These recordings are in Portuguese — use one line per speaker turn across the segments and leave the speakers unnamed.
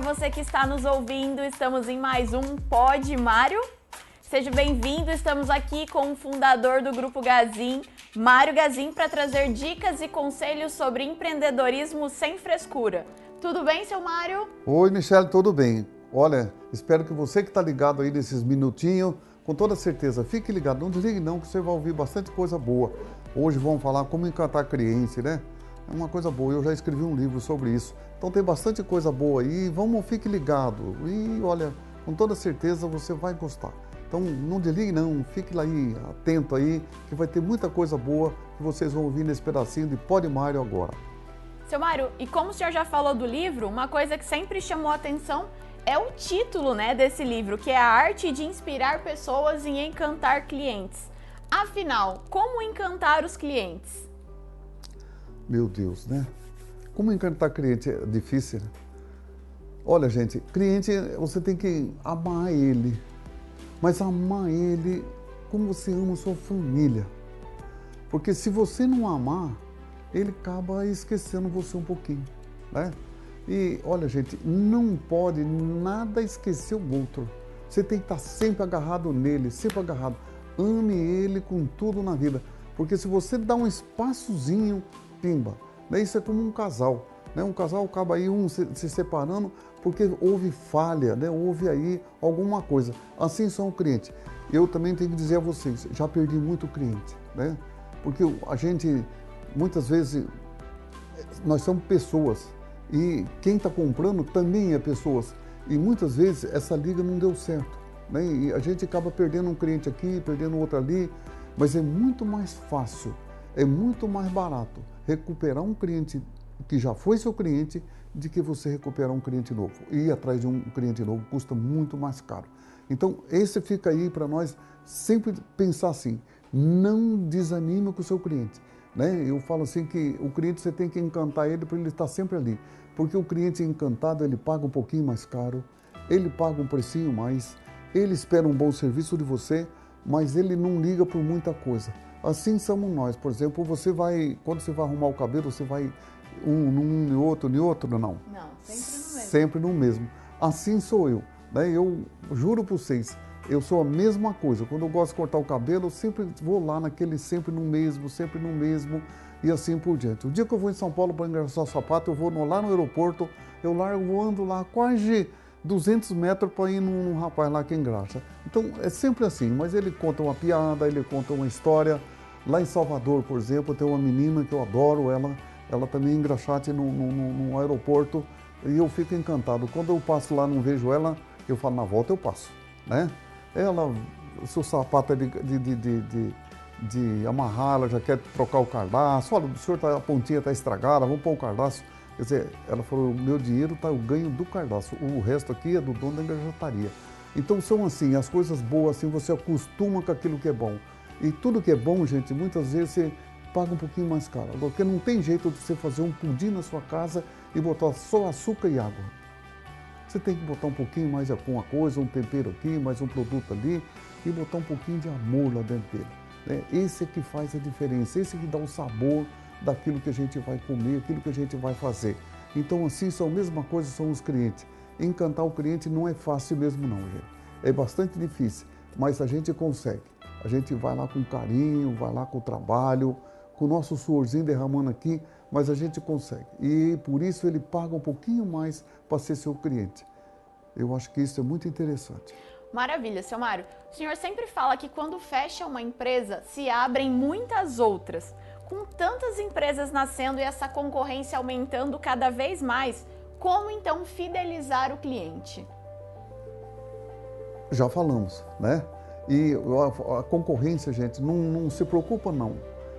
para você que está nos ouvindo. Estamos em mais um Pod Mário. Seja bem-vindo. Estamos aqui com o fundador do Grupo Gazin, Mário Gazin, para trazer dicas e conselhos sobre empreendedorismo sem frescura. Tudo bem, seu Mário?
Oi, Michelle, tudo bem? Olha, espero que você que está ligado aí nesses minutinhos, com toda certeza, fique ligado, não desligue não, que você vai ouvir bastante coisa boa. Hoje vamos falar como encantar cliente, né? É uma coisa boa, eu já escrevi um livro sobre isso. Então tem bastante coisa boa aí, vamos, fique ligado. E olha, com toda certeza você vai gostar. Então não desligue não, fique lá aí, atento aí, que vai ter muita coisa boa que vocês vão ouvir nesse pedacinho de Pode Mário agora.
Seu Mário, e como o senhor já falou do livro, uma coisa que sempre chamou a atenção é o título né, desse livro, que é a arte de inspirar pessoas e encantar clientes. Afinal, como encantar os clientes?
Meu Deus, né? Como encantar cliente é difícil, né? Olha, gente, cliente, você tem que amar ele, mas amar ele como você ama sua família. Porque se você não amar, ele acaba esquecendo você um pouquinho, né? E olha, gente, não pode nada esquecer o outro. Você tem que estar sempre agarrado nele, sempre agarrado. Ame ele com tudo na vida. Porque se você dá um espaçozinho, pimba, né? isso é como um casal. Né? Um casal acaba aí um se, se separando porque houve falha, né? houve aí alguma coisa. Assim são o cliente. Eu também tenho que dizer a vocês, já perdi muito cliente, né? Porque a gente, muitas vezes, nós somos pessoas e quem está comprando também é pessoas. E muitas vezes essa liga não deu certo. Né? E a gente acaba perdendo um cliente aqui, perdendo outro ali, mas é muito mais fácil, é muito mais barato recuperar um cliente que já foi seu cliente de que você recuperar um cliente novo. Ir atrás de um cliente novo custa muito mais caro. Então, esse fica aí para nós sempre pensar assim: não desanime com o seu cliente. Né? Eu falo assim que o cliente você tem que encantar ele para ele estar sempre ali. Porque o cliente encantado ele paga um pouquinho mais caro, ele paga um precinho mais, ele espera um bom serviço de você, mas ele não liga por muita coisa. Assim somos nós. Por exemplo, você vai, quando você vai arrumar o cabelo, você vai um num e outro, e outro,
não? Não, sempre no mesmo.
Sempre no mesmo. Assim sou eu. Né? Eu juro para vocês, eu sou a mesma coisa. Quando eu gosto de cortar o cabelo, eu sempre vou lá naquele sempre no mesmo, sempre no mesmo e assim por diante. O dia que eu vou em São Paulo para engraxar o sapato, eu vou lá no aeroporto, eu largo, ando lá quase 200 metros para ir num rapaz lá que engraxa. Então é sempre assim, mas ele conta uma piada, ele conta uma história. Lá em Salvador, por exemplo, tem uma menina que eu adoro, ela, ela também engraxate no, no, no aeroporto e eu fico encantado. Quando eu passo lá não vejo ela, eu falo, na volta eu passo, né? Ela, se o sapato é de, de, de, de, de amarrar, ela já quer trocar o cardaço, olha, o senhor tá, a pontinha está estragada, vamos pôr o cardaço. Quer dizer, ela falou, meu dinheiro tá, eu ganho do cardaço, o resto aqui é do dono da engraxataria. Então são assim, as coisas boas, assim, você acostuma com aquilo que é bom. E tudo que é bom, gente, muitas vezes você paga um pouquinho mais caro. Porque não tem jeito de você fazer um pudim na sua casa e botar só açúcar e água. Você tem que botar um pouquinho mais de alguma coisa, um tempero aqui, mais um produto ali e botar um pouquinho de amor lá dentro dele. Né? Esse é que faz a diferença, esse é que dá o sabor daquilo que a gente vai comer, aquilo que a gente vai fazer. Então, assim, são a mesma coisa, são os clientes. Encantar o cliente não é fácil mesmo não, gente. É bastante difícil, mas a gente consegue. A gente vai lá com carinho, vai lá com trabalho, com o nosso suorzinho derramando aqui, mas a gente consegue. E por isso ele paga um pouquinho mais para ser seu cliente. Eu acho que isso é muito interessante.
Maravilha, seu Mário. O senhor sempre fala que quando fecha uma empresa, se abrem muitas outras. Com tantas empresas nascendo e essa concorrência aumentando cada vez mais, como então fidelizar o cliente?
Já falamos, né? E a, concorrência, gente, não, não se preocupa não.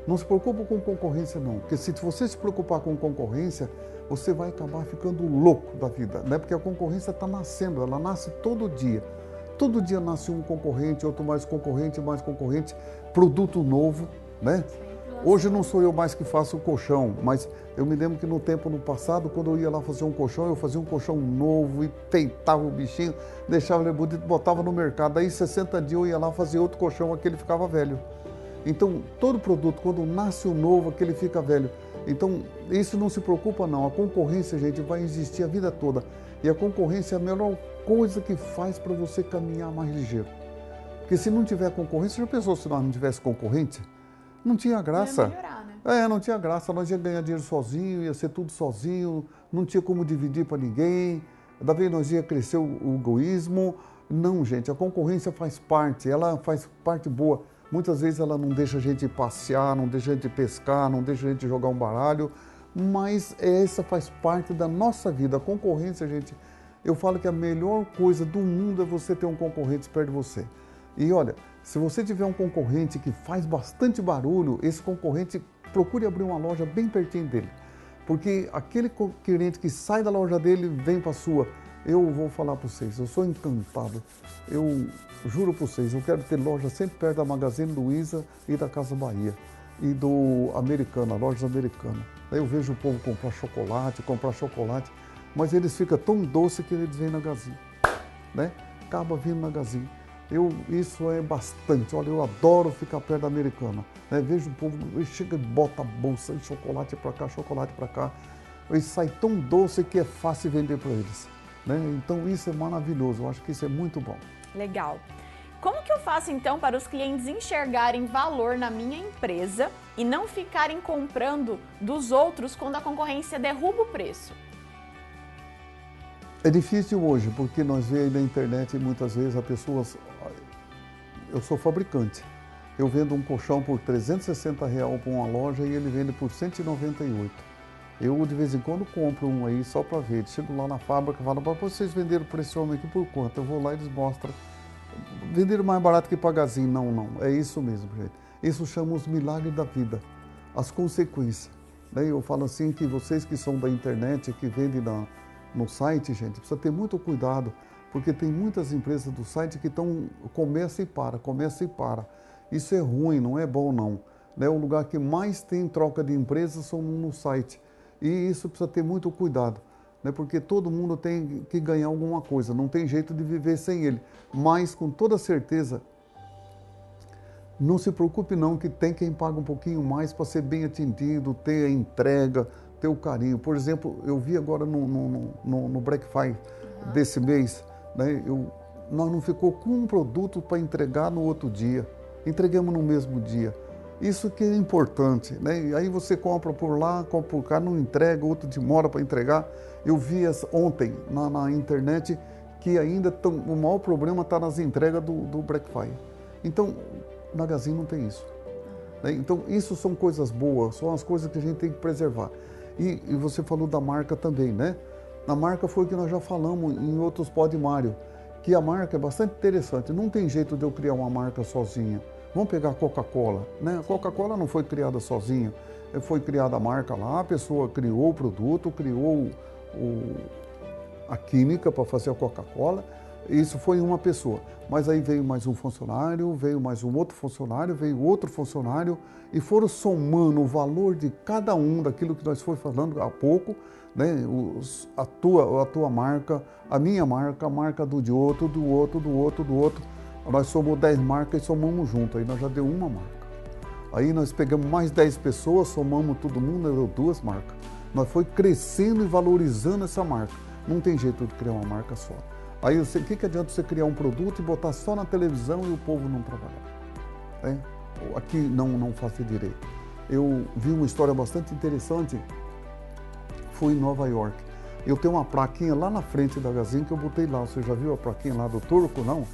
Não se preocupa com concorrência não, porque se você se preocupar com concorrência, você vai acabar ficando louco da vida, né? Porque a concorrência está nascendo, ela nasce todo dia. Todo dia nasce um concorrente, outro mais concorrente, mais concorrente, produto novo, né? Hoje não sou eu mais que faço o colchão, mas eu me lembro que no tempo no passado, quando eu ia lá fazer um colchão, eu fazia um colchão novo e peitava o bichinho, deixava ele bonito, botava no mercado. Aí 60 dias eu ia lá fazer outro colchão, aquele ficava velho. Então, todo produto, quando nasce o novo, aquele fica velho. Então, isso não se preocupa não. A concorrência, gente, vai existir a vida toda. E a concorrência é a melhor coisa que faz para você caminhar mais ligeiro. Porque se não tiver concorrência, já pensou se nós não tivesse concorrente? Não tinha graça.
Ia melhorar, né?
É, não tinha graça. Nós ia ganhar dinheiro sozinho, ia ser tudo sozinho, não tinha como dividir para ninguém. Da vez nós ia crescer o, o egoísmo. Não, gente, a concorrência faz parte, ela faz parte boa. Muitas vezes ela não deixa a gente passear, não deixa a gente pescar, não deixa a gente jogar um baralho, mas essa faz parte da nossa vida. A concorrência, gente, eu falo que a melhor coisa do mundo é você ter um concorrente perto de você. E olha, se você tiver um concorrente que faz bastante barulho, esse concorrente procure abrir uma loja bem pertinho dele. Porque aquele cliente que sai da loja dele vem para a sua. Eu vou falar para vocês, eu sou encantado. Eu juro para vocês, eu quero ter loja sempre perto da Magazine Luiza e da Casa Bahia. E do Americana, lojas americanas. Aí eu vejo o povo comprar chocolate, comprar chocolate, mas eles ficam tão doce que eles vêm na Gazin. Né? Acaba vindo na Gazin. Eu, isso é bastante. Olha, eu adoro ficar perto da americana. Né? Vejo o povo, chega e bota a bolsa de chocolate para cá, chocolate para cá. E sai tão doce que é fácil vender para eles. Né? Então isso é maravilhoso. Eu acho que isso é muito bom.
Legal. Como que eu faço então para os clientes enxergarem valor na minha empresa e não ficarem comprando dos outros quando a concorrência derruba o preço?
É difícil hoje, porque nós vemos na internet muitas vezes a pessoas. Eu sou fabricante. Eu vendo um colchão por 360 real para uma loja e ele vende por 198. Eu de vez em quando compro um aí só para ver. Chego lá na fábrica e falo, para vocês venderam para esse homem aqui por quanto? Eu vou lá e eles mostram. Venderam mais barato que pagazinho. Não, não. É isso mesmo, gente. Isso chama os milagres da vida. As consequências. Daí eu falo assim que vocês que são da internet, que vendem na, no site, gente, precisa ter muito cuidado, porque tem muitas empresas do site que estão começa e para, começa e para. Isso é ruim, não é bom não. Né? O lugar que mais tem troca de empresas são no site. E isso precisa ter muito cuidado, né? porque todo mundo tem que ganhar alguma coisa, não tem jeito de viver sem ele. Mas com toda certeza, não se preocupe não que tem quem paga um pouquinho mais para ser bem atendido, ter a entrega, ter o carinho. Por exemplo, eu vi agora no, no, no, no Black Friday uhum. desse mês, né, eu, nós não ficou com um produto para entregar no outro dia, entregamos no mesmo dia. Isso que é importante, né? Aí você compra por lá, compra por cá, não entrega, outro demora para entregar. Eu vi ontem na, na, internet que ainda tão, o maior problema está nas entregas do, do Black Friday. Então, na Magazine não tem isso. Né? Então, isso são coisas boas, são as coisas que a gente tem que preservar. E, e, você falou da marca também, né? A marca foi o que nós já falamos em outros Pod Mário, que a marca é bastante interessante. Não tem jeito de eu criar uma marca sozinha. Vamos pegar a Coca-Cola, né? A Coca-Cola não foi criada sozinha, foi criada a marca lá, a pessoa criou o produto, criou o, a química para fazer a Coca-Cola. Isso foi uma pessoa. Mas aí veio mais um funcionário, veio mais um outro funcionário, veio outro funcionário e foram somando o valor de cada um daquilo que nós foi falando há pouco, né? Os, a, tua, a tua marca, a minha marca, a marca do de outro, do outro, do outro, do outro. Nós somos 10 marcas e somamos junto, aí nós já deu uma marca. Aí nós pegamos mais 10 pessoas, somamos todo mundo, deu duas marcas. Nós foi crescendo e valorizando essa marca. Não tem jeito de criar uma marca só. Aí o que, que adianta você criar um produto e botar só na televisão e o povo não trabalhar? Aqui não, não faço direito. Eu vi uma história bastante interessante, fui em Nova York. Eu tenho uma plaquinha lá na frente da Gazin que eu botei lá. Você já viu a plaquinha lá do turco, não?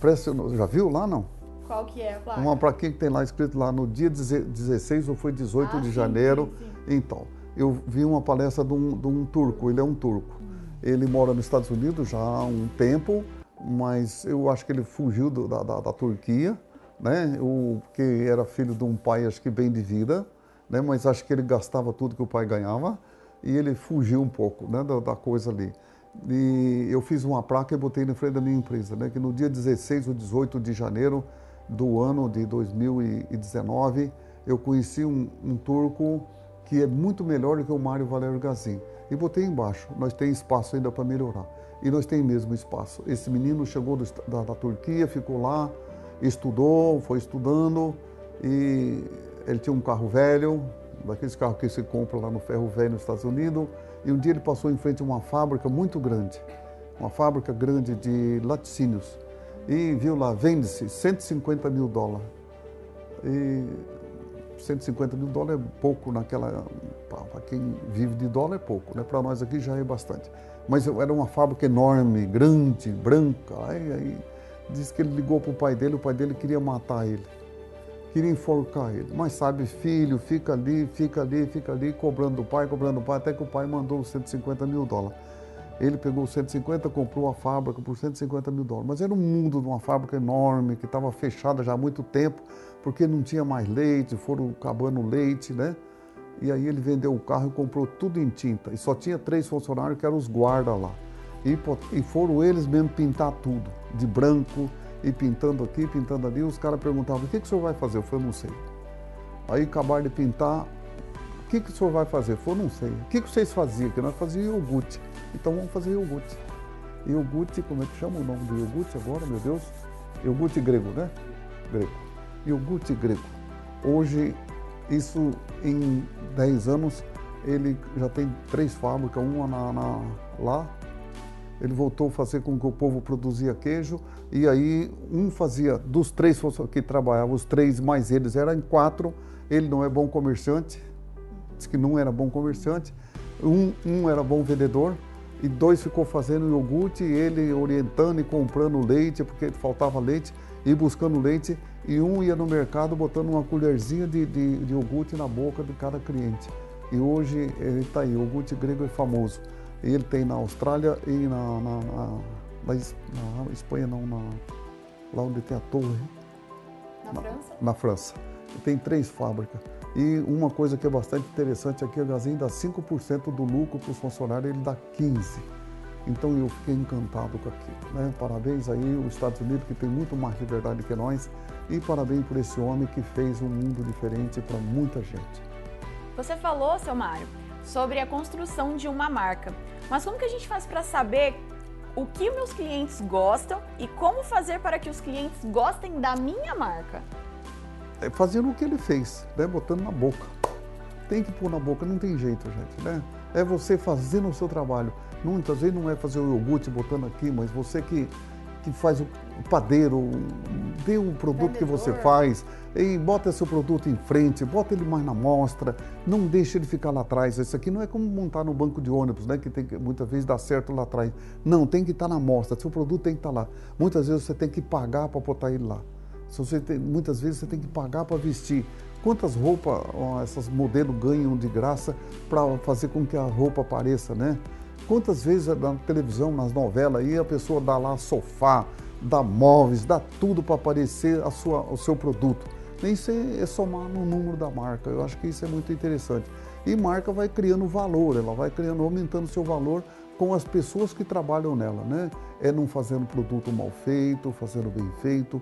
Preste, já viu lá, não?
Qual que é a placa?
Uma plaquinha que tem lá escrito lá no dia 16 ou foi 18 ah, de sim, janeiro. Sim, sim. Então, eu vi uma palestra de um, de um turco, ele é um turco. Ele mora nos Estados Unidos já há um tempo, mas eu acho que ele fugiu do, da, da, da, Turquia, né? O, que era filho de um pai, acho que bem de vida, né? Mas acho que ele gastava tudo que o pai ganhava e ele fugiu um pouco, né? Da, da coisa ali. E eu fiz uma placa e botei na frente da minha empresa, né? Que no dia 16 ou 18 de janeiro do ano de 2019, eu conheci um, um turco que é muito melhor do que o Mário Valério Gazin. E botei embaixo, nós temos espaço ainda para melhorar. E nós temos mesmo espaço. Esse menino chegou do, da, da Turquia, ficou lá, estudou, foi estudando e ele tinha um carro velho, daqueles carros que se compra lá no ferro velho nos Estados Unidos, E um dia ele passou em frente a uma fábrica muito grande, uma fábrica grande de laticínios, e viu lá, vende-se 150 mil dólares. E 150 mil dólares é pouco naquela. Para quem vive de dólar é pouco, né? Para nós aqui já é bastante. Mas era uma fábrica enorme, grande, branca. Aí, aí disse que ele ligou para o pai dele, o pai dele queria matar ele. Queria enforcar ele. Mas sabe, filho, fica ali, fica ali, fica ali, cobrando do pai, cobrando do pai, até que o pai mandou os 150 mil dólares. Ele pegou 150, comprou a fábrica por 150 mil dólares. Mas era um mundo de uma fábrica enorme, que estava fechada já há muito tempo, porque não tinha mais leite, foram acabando o leite, né? E aí ele vendeu o carro e comprou tudo em tinta. E só tinha três funcionários que eram os guardas lá. E, e foram eles mesmo pintar tudo, de branco, e pintando aqui, pintando ali. Os caras perguntavam, o que, que o senhor vai fazer? Eu falei, não sei. Aí acabaram de pintar, o que, que o senhor vai fazer? Eu falei, não sei. O que, que vocês faziam? Que nós fazíamos iogurte. Então vamos fazer iogurte. Iogurte, como é que chama o nome do iogurte agora, meu Deus? Iogurte grego, né? Grego. Iogurte grego. Hoje, isso em 10 anos, ele já tem três fábricas, uma na, na, lá. Ele voltou a fazer com que o povo produzia queijo. E aí, um fazia, dos três que trabalhavam, os três mais eles eram quatro. Ele não é bom comerciante, disse que não era bom comerciante. Um, um era bom vendedor, e dois ficou fazendo iogurte, ele orientando e comprando leite, porque faltava leite, e buscando leite, e um ia no mercado botando uma colherzinha de, de, de iogurte na boca de cada cliente. E hoje ele está aí, o iogurte grego é famoso. Ele tem na Austrália e na, na, na, na, na Espanha, não, na, lá onde tem a torre.
Na, França?
Na França. Tem três fábricas. E uma coisa que é bastante interessante aqui, a Gazin dá 5% do lucro para os funcionários, ele dá 15%. Então eu fiquei encantado com aquilo. Né? Parabéns aí os Estados Unidos, que tem muito mais liberdade que nós, e parabéns por esse homem que fez um mundo diferente para muita gente.
Você falou, seu Mário, sobre a construção de uma marca. Mas como que a gente faz para saber o que meus clientes gostam e como fazer para que os clientes gostem da minha marca?
É fazendo o que ele fez, né? botando na boca. Tem que pôr na boca, não tem jeito, gente. Né? É você fazendo o seu trabalho. Muitas vezes não é fazer o iogurte botando aqui, mas você que, que faz o padeiro, dê o produto Vendedor. que você faz e bota seu produto em frente, bota ele mais na mostra, não deixe ele ficar lá atrás. Isso aqui não é como montar no banco de ônibus, né? Que tem que muitas vezes dar certo lá atrás. Não, tem que estar na mostra, seu produto tem que estar lá. Muitas vezes você tem que pagar para botar ele lá. Tem, muitas vezes você tem que pagar para vestir. Quantas roupas essas modelos ganham de graça para fazer com que a roupa apareça, né? Quantas vezes na televisão, nas novelas, aí a pessoa dá lá sofá, dá móveis, dá tudo para aparecer a sua, o seu produto. Isso é, é somar no número da marca. Eu acho que isso é muito interessante. E marca vai criando valor, ela vai criando, aumentando seu valor com as pessoas que trabalham nela, né? É não fazendo produto mal feito, fazendo bem feito,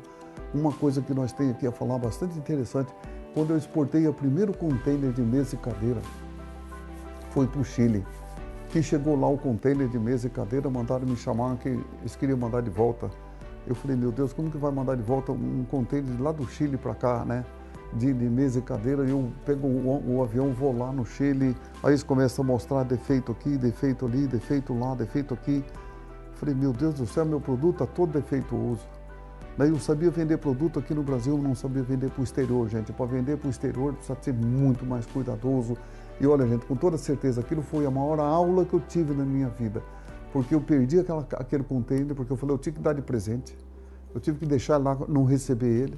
uma coisa que nós temos aqui a falar bastante interessante, quando eu exportei o primeiro container de mesa e cadeira, foi para o Chile. Que chegou lá o container de mesa e cadeira, mandaram me chamar que eles queriam mandar de volta. Eu falei, meu Deus, como que vai mandar de volta um container lá do Chile para cá, né? De, de, mesa e cadeira, e eu pego o, o, avião, vou lá no Chile, aí eles começam a mostrar defeito aqui, defeito ali, defeito lá, defeito aqui. Falei, meu Deus do céu, meu produto está todo defeituoso. Daí eu sabia vender produto aqui no Brasil, não sabia vender para o exterior, gente. Para vender para o exterior precisa ser muito mais cuidadoso. E olha, gente, com toda certeza, aquilo foi a maior aula que eu tive na minha vida. Porque eu perdi aquela, aquele container, porque eu falei, eu tinha que dar de presente. Eu tive que deixar lá, não receber ele.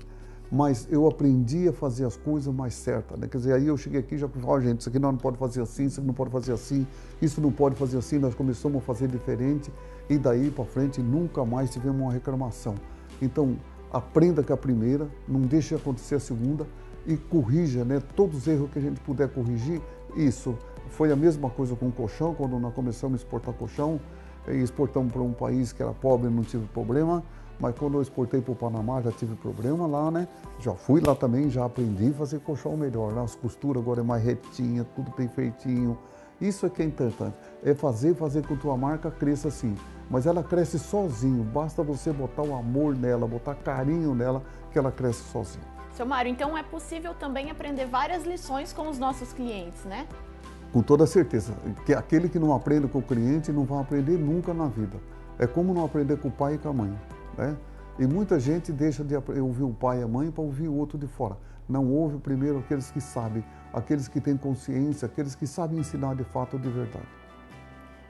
Mas eu aprendi a fazer as coisas mais certas. Né? Quer dizer, aí eu cheguei aqui e já falei, oh, gente, isso aqui não pode fazer assim, isso não pode fazer assim, isso não pode fazer assim. Nós começamos a fazer diferente e daí para frente nunca mais tivemos uma reclamação. Então, aprenda com a primeira, não deixe acontecer a segunda e corrija né, todos os erros que a gente puder corrigir. Isso foi a mesma coisa com o colchão, quando nós começamos a exportar colchão, exportamos para um país que era pobre, não tive problema, mas quando eu exportei para o Panamá já tive problema lá, né? Já fui lá também, já aprendi a fazer colchão melhor. Né? As costuras agora é mais retinha, tudo bem feitinho. Isso é que é importante, é fazer, fazer com que a tua marca cresça assim mas ela cresce sozinho. Basta você botar o amor nela, botar carinho nela, que ela cresce sozinha.
Seu Mário, então é possível também aprender várias lições com os nossos clientes, né?
Com toda certeza. Que aquele que não aprende com o cliente não vai aprender nunca na vida. É como não aprender com o pai e com a mãe. Né? E muita gente deixa de ouvir o pai e a mãe para ouvir o outro de fora. Não ouve primeiro aqueles que sabem, aqueles que têm consciência, aqueles que sabem ensinar de fato de verdade.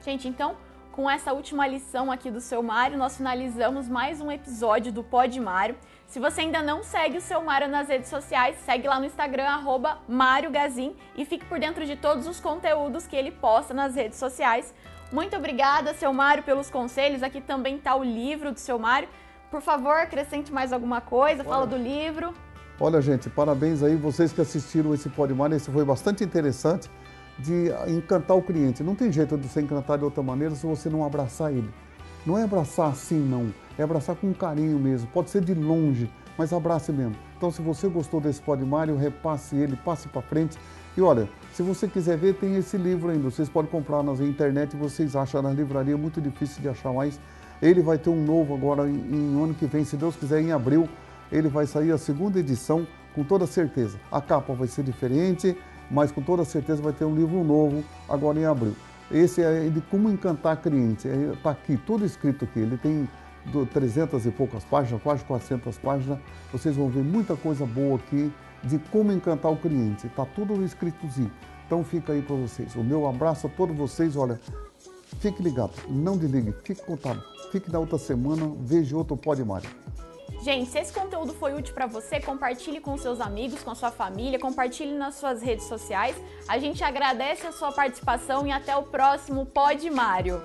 Gente, então, com essa última lição aqui do seu Mário, nós finalizamos mais um episódio do Pod Mário. Se você ainda não segue o seu Mário nas redes sociais, segue lá no Instagram, arroba Mário Gazin, e fique por dentro de todos os conteúdos que ele posta nas redes sociais. Muito obrigada, seu Mário, pelos conselhos. Aqui também está o livro do seu Mário. Por favor, acrescente mais alguma coisa, fala do livro.
Olha, gente, parabéns aí vocês que assistiram esse Podmar. Esse foi bastante interessante de encantar o cliente. Não tem jeito de você encantar de outra maneira se você não abraçar ele. Não é abraçar assim, não. É abraçar com carinho mesmo. Pode ser de longe, mas abrace mesmo. Então, se você gostou desse Podmário, repasse ele, passe para frente. E olha, se você quiser ver, tem esse livro ainda. Vocês podem comprar na internet, vocês acham na livraria, muito difícil de achar mais. Ele vai ter um novo agora em, em ano que vem, se Deus quiser, em abril. Ele vai sair a segunda edição, com toda certeza. A capa vai ser diferente, mas com toda certeza vai ter um livro novo agora em abril. Esse é de como encantar clientes. Está aqui, tudo escrito aqui. Ele tem 300 e poucas páginas, quase 400 páginas. Vocês vão ver muita coisa boa aqui de como encantar o cliente. Está tudo escritozinho. Então fica aí para vocês. O meu abraço a todos vocês. Olha, fique ligado, não desligue, fique contado. Fique na outra semana, veja outro Pode Mário.
Gente, se esse conteúdo foi útil para você, compartilhe com seus amigos, com sua família, compartilhe nas suas redes sociais. A gente agradece a sua participação e até o próximo Pod Mário.